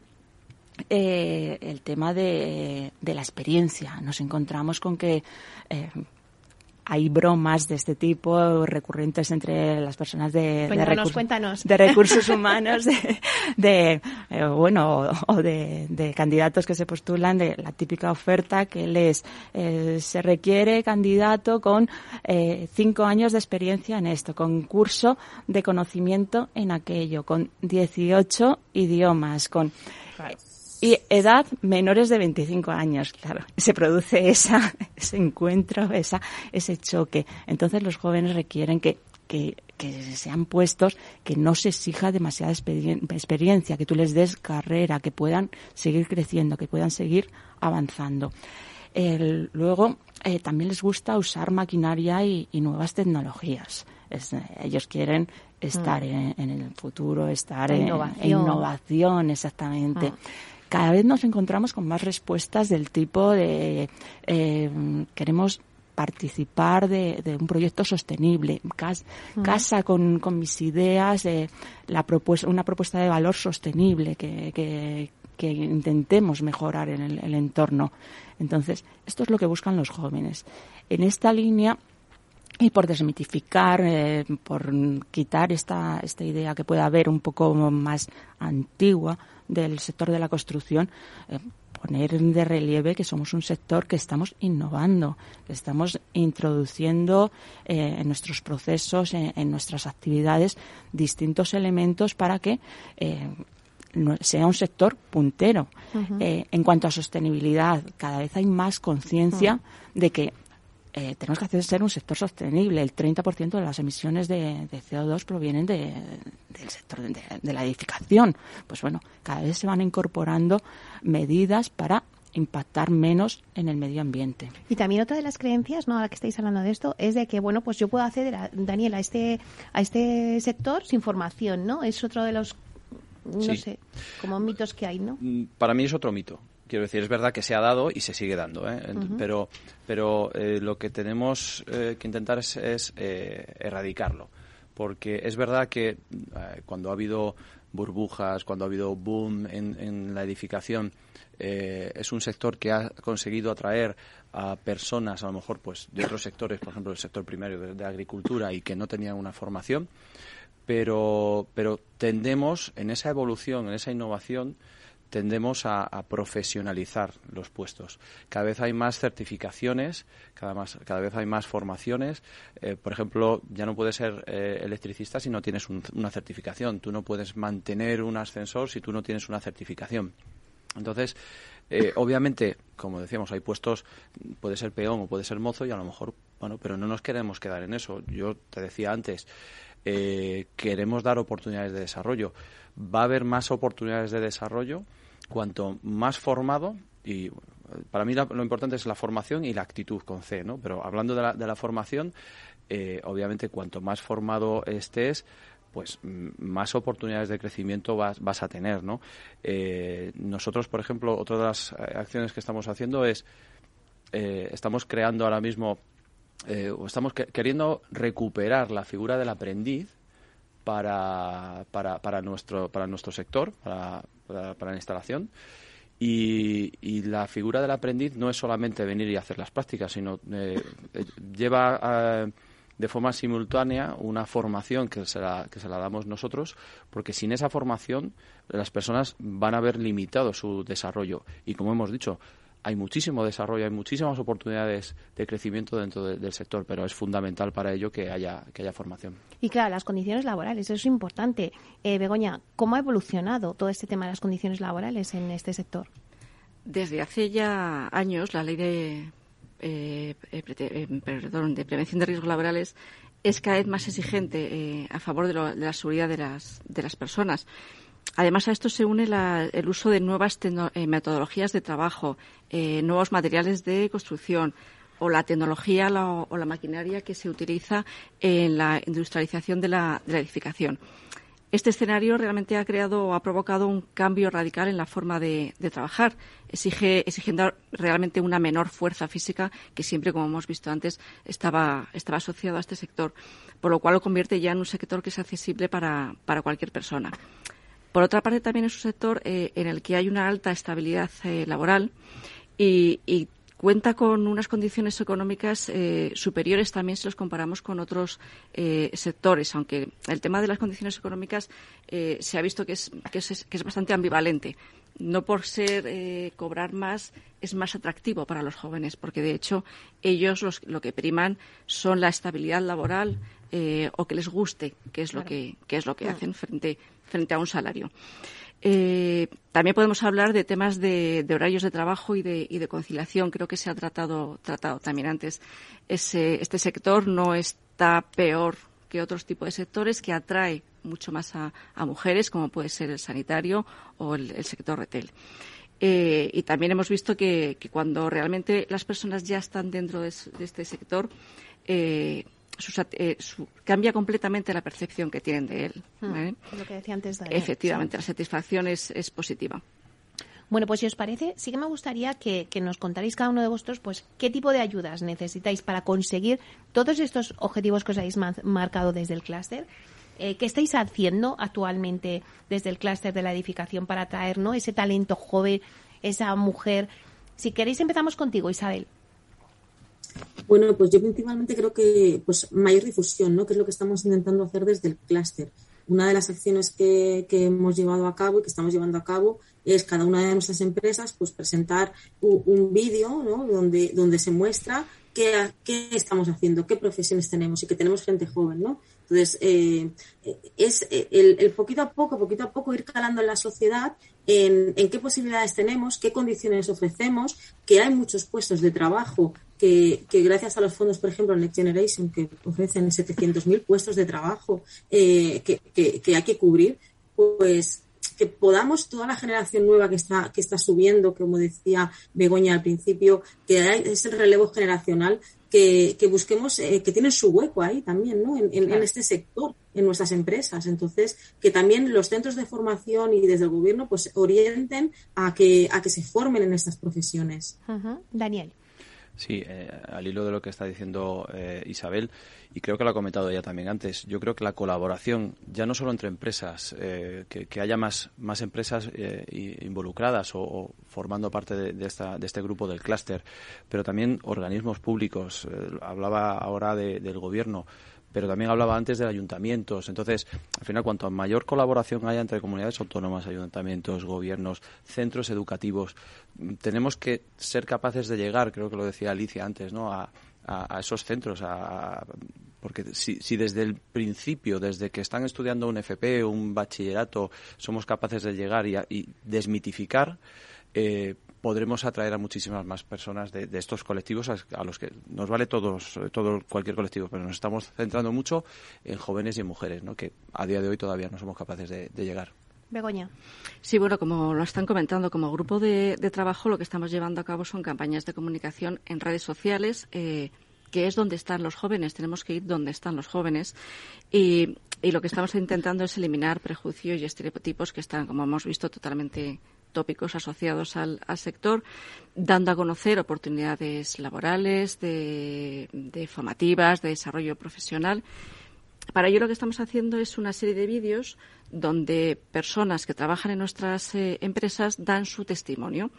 eh, el tema de, de, la experiencia. Nos encontramos con que eh, hay bromas de este tipo recurrentes entre las personas de, cuéntanos, de, cuéntanos. de recursos humanos, de, de eh, bueno, o de, de, candidatos que se postulan de la típica oferta que les eh, se requiere candidato con eh, cinco años de experiencia en esto, con curso de conocimiento en aquello, con 18 idiomas, con y edad menores de 25 años, claro. Se produce esa, (laughs) ese encuentro, esa, ese choque. Entonces los jóvenes requieren que, que, que sean puestos, que no se exija demasiada experiencia, que tú les des carrera, que puedan seguir creciendo, que puedan seguir avanzando. El, luego, eh, también les gusta usar maquinaria y, y nuevas tecnologías. Es, ellos quieren estar mm. en, en, el futuro, estar en innovación, en innovación exactamente. Mm cada vez nos encontramos con más respuestas del tipo de eh, queremos participar de, de, un proyecto sostenible, casa, uh casa con, con, mis ideas, eh, la propuesta, una propuesta de valor sostenible que, que, que intentemos mejorar en el, el, entorno. Entonces, esto es lo que buscan los jóvenes. En esta línea, y por desmitificar, eh, por quitar esta, esta idea que pueda haber un poco más antigua, del sector de la construcción, eh, poner de relieve que somos un sector que estamos innovando, que estamos introduciendo eh, en nuestros procesos, en, en, nuestras actividades, distintos elementos para que sea un sector puntero. Uh -huh. eh, en cuanto a sostenibilidad, cada vez hay más conciencia uh -huh. de que eh, tenemos que hacer ser un sector sostenible. El 30% de las emisiones de, de CO2 provienen de, del sector de, de, la edificación. Pues bueno, cada vez se van incorporando medidas para impactar menos en el medio ambiente. Y también otra de las creencias, ¿no? A la que estáis hablando de esto, es de que, bueno, pues yo puedo acceder, a, Daniel, a este, a este sector sin formación, ¿no? Es otro de los, no sí. sé, como mitos que hay, ¿no? Para mí es otro mito. Quiero decir, es verdad que se ha dado y se sigue dando, ¿eh? uh -huh. pero, pero eh, lo que tenemos eh, que intentar es, es eh, erradicarlo. Porque es verdad que cuando ha habido burbujas, cuando ha habido boom en, en la edificación, eh, es un sector que ha conseguido atraer a personas, a lo mejor pues de otros sectores, por ejemplo el sector primario de, de agricultura y que no tenían una formación, pero, pero tendemos en esa evolución, en esa innovación, tendemos a, a, profesionalizar los puestos. Cada vez hay más certificaciones, cada, más, cada vez hay más formaciones. Eh, por ejemplo, ya no puedes ser eh, electricista si no tienes un, una certificación. Tú no puedes mantener un ascensor si tú no tienes una certificación. Entonces, eh, (coughs) obviamente, como decíamos, hay puestos, puede ser peón o puede ser mozo y a lo mejor, bueno, pero no nos queremos quedar en eso. Yo te decía antes, eh, queremos dar oportunidades de desarrollo. Va a haber más oportunidades de desarrollo cuanto más formado y para mí lo importante es la formación y la actitud con C, ¿no? Pero hablando de la, formación, eh, obviamente cuanto más formado estés, pues más oportunidades de crecimiento vas, vas a tener, ¿no? Eh, nosotros, por ejemplo, otra de las acciones que estamos haciendo es eh, estamos creando ahora mismo eh, o estamos que, queriendo recuperar la figura del aprendiz para, para, para nuestro para nuestro sector, para, para, para la instalación. Y, y, la figura del aprendiz no es solamente venir y hacer las prácticas, sino eh, lleva a, de forma simultánea una formación que se, la, que se la damos nosotros, porque sin esa formación las personas van a ver limitado su desarrollo. Y como hemos dicho, hay muchísimo desarrollo, hay muchísimas oportunidades de crecimiento dentro de, del sector, pero es fundamental para ello que haya, que haya formación. Y claro, las condiciones laborales, eso es importante. Eh, Begoña, ¿cómo ha evolucionado todo este tema de las condiciones laborales en este sector? Desde hace ya años, la ley de, eh, eh, perdón, de prevención de riesgos laborales es cada vez más exigente eh, a favor de, lo, de, la seguridad de las, de las personas. Además a esto se une el uso de nuevas metodologías de trabajo, nuevos materiales de construcción, o la tecnología o la maquinaria que se utiliza en la industrialización de la, edificación. Este escenario realmente ha creado o ha provocado un cambio radical en la forma de, trabajar, exige, exigiendo realmente una menor fuerza física que siempre, como hemos visto antes, estaba, estaba asociado a este sector, por lo cual lo convierte ya en un sector que es accesible para, cualquier persona. Por otra parte, también es un sector eh, en el que hay una alta estabilidad eh, laboral y, y cuenta con unas condiciones económicas eh, superiores también si los comparamos con otros sectores, aunque el tema de las condiciones económicas se ha visto que es, que es, que es bastante ambivalente. No por ser cobrar más es más atractivo para los jóvenes, porque de hecho ellos los, lo que priman son la estabilidad laboral o que les guste, que es lo que, que es lo que hacen frente, frente a un salario. Eh, también podemos hablar de temas de, horarios de trabajo y de, conciliación. Creo que se ha tratado, tratado también antes. este sector no está peor que otros tipos de sectores que atrae mucho más a, mujeres, como puede ser el sanitario o el, sector retail. Eh, y también hemos visto que, cuando realmente las personas ya están dentro de, este sector, eh, eh, cambia completamente la percepción que tienen de él. Hmm, lo que decía antes. Efectivamente, la satisfacción es, positiva. Bueno, pues si os parece, sí que me gustaría que, nos contarais cada uno de vosotros, pues, qué tipo de ayudas necesitáis para conseguir todos estos objetivos que os habéis marcado desde el clúster. Eh, ¿Qué estáis haciendo actualmente desde el clúster de la edificación para atraer ¿no? ese talento joven, esa mujer? Si queréis, empezamos contigo, Isabel. Bueno, pues yo principalmente creo que pues mayor difusión, ¿no? Que es lo que estamos intentando hacer desde el clúster. Una de las acciones que, hemos llevado a cabo y que estamos llevando a cabo es cada una de nuestras empresas pues presentar un, vídeo ¿no? donde, donde se muestra qué, qué estamos haciendo, qué profesiones tenemos y que tenemos gente joven, ¿no? Entonces, eh, es el, el, poquito a poco, poquito a poco ir calando en la sociedad en, qué posibilidades tenemos, qué condiciones ofrecemos, que hay muchos puestos de trabajo que, gracias a los fondos, por ejemplo, Next Generation, que ofrecen 700.000 puestos de trabajo eh, que, hay que cubrir, pues que podamos toda la generación nueva que está que está subiendo, como decía Begoña al principio, que es el relevo generacional, que, busquemos eh, que tienen su hueco ahí también, ¿no? En, en, este sector, en nuestras empresas. Entonces, que también los centros de formación y desde el gobierno pues orienten a que a que se formen en estas profesiones. Daniel. Sí, eh, al hilo de lo que está diciendo eh, Isabel, y creo que lo ha comentado ella también antes, yo creo que la colaboración, ya no solo entre empresas, eh, que, haya más, más empresas involucradas o, formando parte de, esta, de este grupo del clúster, pero también organismos públicos. hablaba ahora del gobierno pero también hablaba antes de ayuntamientos. Entonces, al final, cuanto mayor colaboración haya entre comunidades autónomas, ayuntamientos, gobiernos, centros educativos, tenemos que ser capaces de llegar, creo que lo decía Alicia antes, ¿no? a, esos centros, a, porque si, si, desde el principio, desde que están estudiando un FP o un bachillerato, somos capaces de llegar y, y desmitificar, eh, podremos atraer a muchísimas más personas de, estos colectivos a, los que nos vale todos, todo cualquier colectivo, pero nos estamos centrando mucho en jóvenes y en mujeres, ¿no? que a día de hoy todavía no somos capaces de, llegar. Begoña. Sí, bueno, como lo están comentando, como grupo de, trabajo lo que estamos llevando a cabo son campañas de comunicación en redes sociales, eh, que es donde están los jóvenes. Tenemos que ir donde están los jóvenes. Y, y lo que estamos intentando es eliminar prejuicios y estereotipos que están, como hemos visto, totalmente tópicos asociados al, sector, dando a conocer oportunidades laborales, de, formativas, de desarrollo profesional. Para ello lo que estamos haciendo es una serie de vídeos donde personas que trabajan en nuestras eh, empresas dan su testimonio,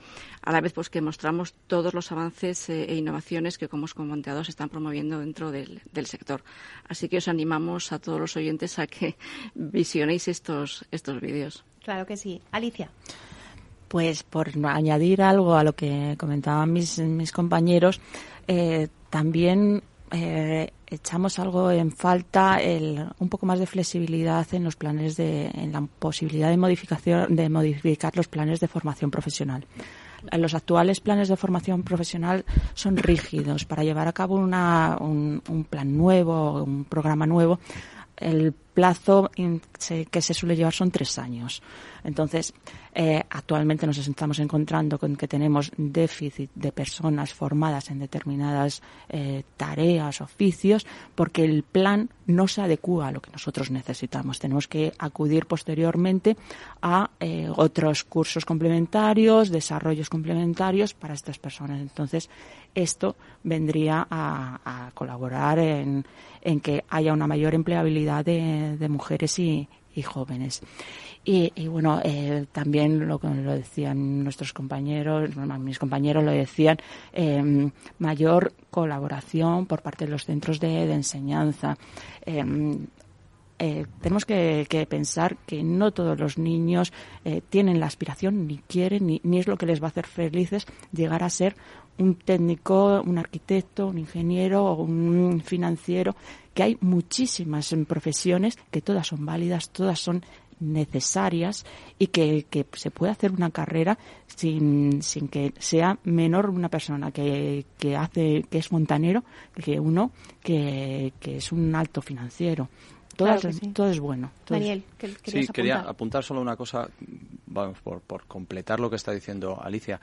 a la vez pues que mostramos todos los avances eh, e innovaciones que como comentado se están promoviendo dentro del, del, sector. Así que os animamos a todos los oyentes a que (laughs) visionéis estos, estos vídeos. Claro que sí. Alicia. Pues por añadir algo a lo que comentaban mis, mis compañeros, eh, también eh, echamos algo en falta el, un poco más de flexibilidad en los planes de, en la posibilidad de modificación, de modificar los planes de formación profesional. Los actuales planes de formación profesional son rígidos. Para llevar a cabo una, un, un plan nuevo, un programa nuevo, el plazo que se suele llevar son tres años. Entonces, eh, actualmente nos estamos encontrando con que tenemos déficit de personas formadas en determinadas eh, tareas, oficios, porque el plan no se adecua a lo que nosotros necesitamos. Tenemos que acudir posteriormente a eh, otros cursos complementarios, desarrollos complementarios para estas personas. Entonces, esto vendría a, colaborar en, que haya una mayor empleabilidad de, mujeres y, jóvenes. Y, bueno, eh, también lo, lo decían nuestros compañeros, mis compañeros lo decían, em, mayor colaboración por parte de los centros de, enseñanza. Em, eh, tenemos que, pensar que no todos los niños eh, tienen la aspiración, ni quieren, ni, ni, es lo que les va a hacer felices llegar a ser un técnico, un arquitecto, un ingeniero o un financiero, que hay muchísimas profesiones que todas son válidas, todas son necesarias y que, se puede hacer una carrera sin, sin que sea menor una persona que, que hace que es montanero que uno que, que es un alto financiero. Todo es bueno. Daniel, sí, quería apuntar solo una cosa, vamos, por, por completar lo que está diciendo Alicia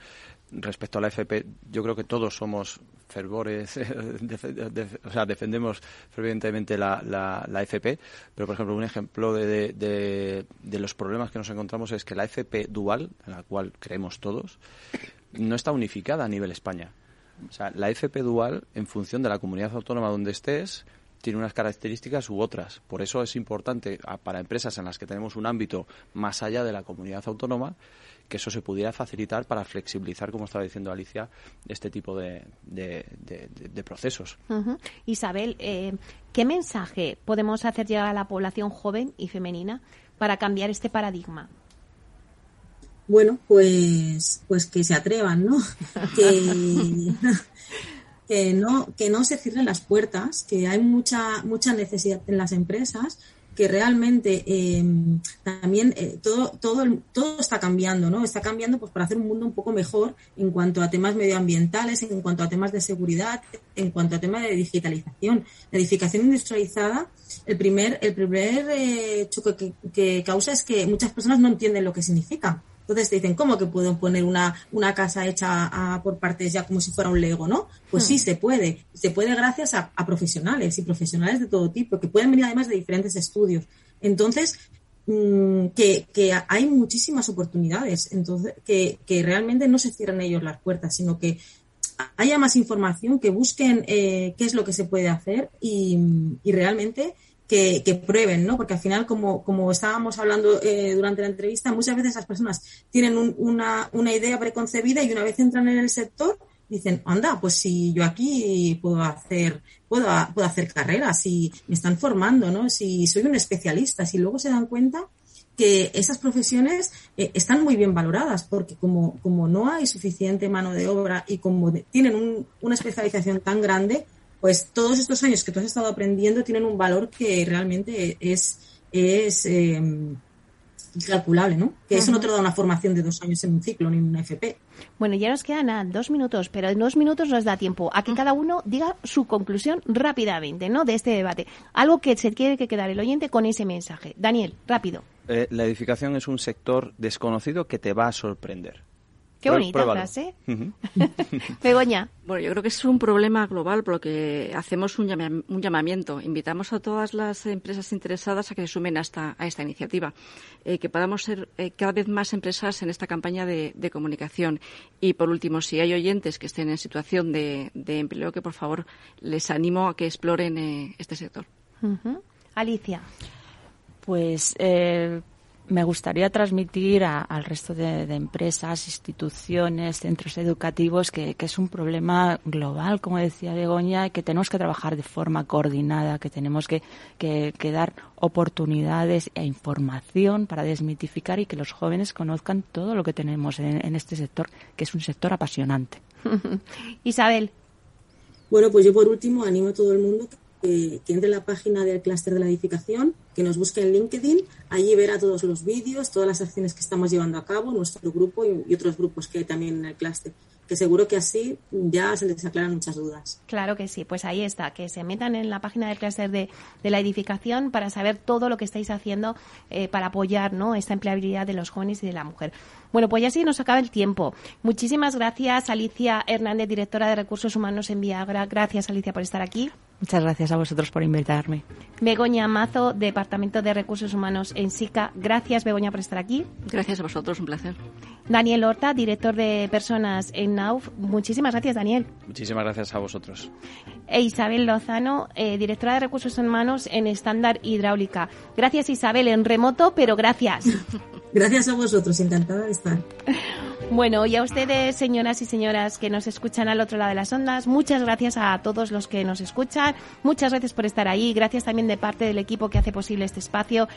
respecto a la FP, yo creo que todos somos fervores, (laughs) o sea, defendemos fervientemente la, la, FP, pero por ejemplo, un ejemplo de, de, los problemas que nos encontramos es que la FP dual, en la cual creemos todos, no está unificada a nivel España. O sea, la FP dual, en función de la comunidad autónoma donde estés, tiene unas características u otras. Por eso es importante para empresas en las que tenemos un ámbito más allá de la comunidad autónoma que eso se pudiera facilitar para flexibilizar, como estaba diciendo Alicia, este tipo de, procesos. Isabel, eh, ¿qué mensaje podemos hacer llegar a la población joven y femenina para cambiar este paradigma? Bueno, pues, pues que se atrevan, ¿no? (laughs) que, que no, que no se cierren las puertas, que hay mucha, mucha necesidad en las empresas que realmente em, también eh, todo, todo, todo está cambiando, ¿no? Está cambiando pues para hacer un mundo un poco mejor en cuanto a temas medioambientales, en cuanto a temas de seguridad, en cuanto a temas de digitalización. La edificación industrializada, el primer, el primer eh, choque que, que causa es que muchas personas no entienden lo que significa. Entonces te dicen, ¿cómo que puedo poner una, una casa hecha por partes ya como si fuera un Lego, no? Pues sí, hmm. se puede. Se puede gracias a, profesionales y profesionales de todo tipo, que pueden venir además de diferentes estudios. Entonces, mm, que, que, hay muchísimas oportunidades. Entonces, que, que realmente no se cierren ellos las puertas, sino que haya más información, que busquen eh, qué es lo que se puede hacer y, y realmente que, prueben, ¿no? Porque al final, como, como estábamos hablando eh, durante la entrevista, muchas veces las personas tienen una, una idea preconcebida y una vez entran en el sector, dicen, anda, pues si yo aquí puedo hacer, puedo, puedo hacer carreras, si me están formando, ¿no? Si soy un especialista, si luego se dan cuenta que esas profesiones eh, están muy bien valoradas, porque como, como no hay suficiente mano de obra y como tienen una especialización tan grande, pues todos estos años que tú has estado aprendiendo tienen un valor que realmente es, es em, calculable, ¿no? Que eso no te lo da una formación de dos años en un ciclo ni en una FP. Bueno, ya nos quedan dos minutos, pero en dos minutos nos da tiempo a que cada uno diga su conclusión rápidamente, ¿no? De este debate. Algo que se quiere que quedar el oyente con ese mensaje. Daniel, rápido. Eh, la edificación es un sector desconocido que te va a sorprender. Qué bonita frase. (laughs) (laughs) Begoña. Bueno, yo creo que es un problema global, por lo que hacemos un, llamamiento. Invitamos a todas las empresas interesadas a que se sumen a esta, a esta iniciativa. Eh, que podamos ser eh, cada vez más empresas en esta campaña de, comunicación. Y por último, si hay oyentes que estén en situación de, empleo, que por favor les animo a que exploren eh, este sector. Alicia. Pues me gustaría transmitir al resto de, empresas, instituciones, centros educativos que, es un problema global, como decía Begoña, y que tenemos que trabajar de forma coordinada, que tenemos que, dar oportunidades e información para desmitificar y que los jóvenes conozcan todo lo que tenemos en, en este sector, que es un sector apasionante. (laughs) Isabel. Bueno, pues yo por último animo a todo el mundo que, entre en la página del clúster de la edificación, que nos busque en LinkedIn, allí verá todos los vídeos, todas las acciones que estamos llevando a cabo, nuestro grupo y, otros grupos que hay también en el clúster, que seguro que así ya se les aclaran muchas dudas. Claro que sí, pues ahí está, que se metan en la página del clúster de, de, la edificación para saber todo lo que estáis haciendo eh, para apoyar ¿no? esta empleabilidad de los jóvenes y de la mujer. Bueno, pues ya sí nos acaba el tiempo. Muchísimas gracias, Alicia Hernández, directora de Recursos Humanos en Viagra. Gracias, Alicia, por estar aquí. Muchas gracias a vosotros por invitarme. Begoña Mazo, Departamento de Recursos Humanos en SICA. Gracias, Begoña, por estar aquí. Gracias a vosotros, un placer. Daniel Horta, director de personas en NAUF. Muchísimas gracias, Daniel. Muchísimas gracias a vosotros. E Isabel Lozano, eh, directora de Recursos Humanos en Estándar Hidráulica. Gracias, Isabel, en remoto, pero gracias. (laughs) gracias a vosotros, encantada de estar. (laughs) Bueno, y a ustedes, señoras y señoras que nos escuchan al otro lado de las ondas, muchas gracias a todos los que nos escuchan, muchas gracias por estar ahí, gracias también de parte del equipo que hace posible este espacio,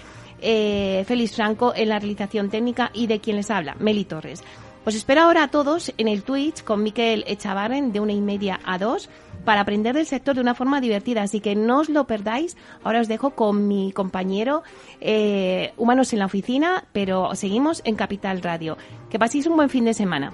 eh, Félix Franco en la realización técnica y de quien les habla, Meli Torres. Os espero ahora a todos en el Twitch con Miquel Echavarren de una y media a dos para aprender del sector de una forma divertida. Así que no os lo perdáis. Ahora os dejo con mi compañero eh, Humanos en la Oficina, pero seguimos en Capital Radio. Que paséis un buen fin de semana.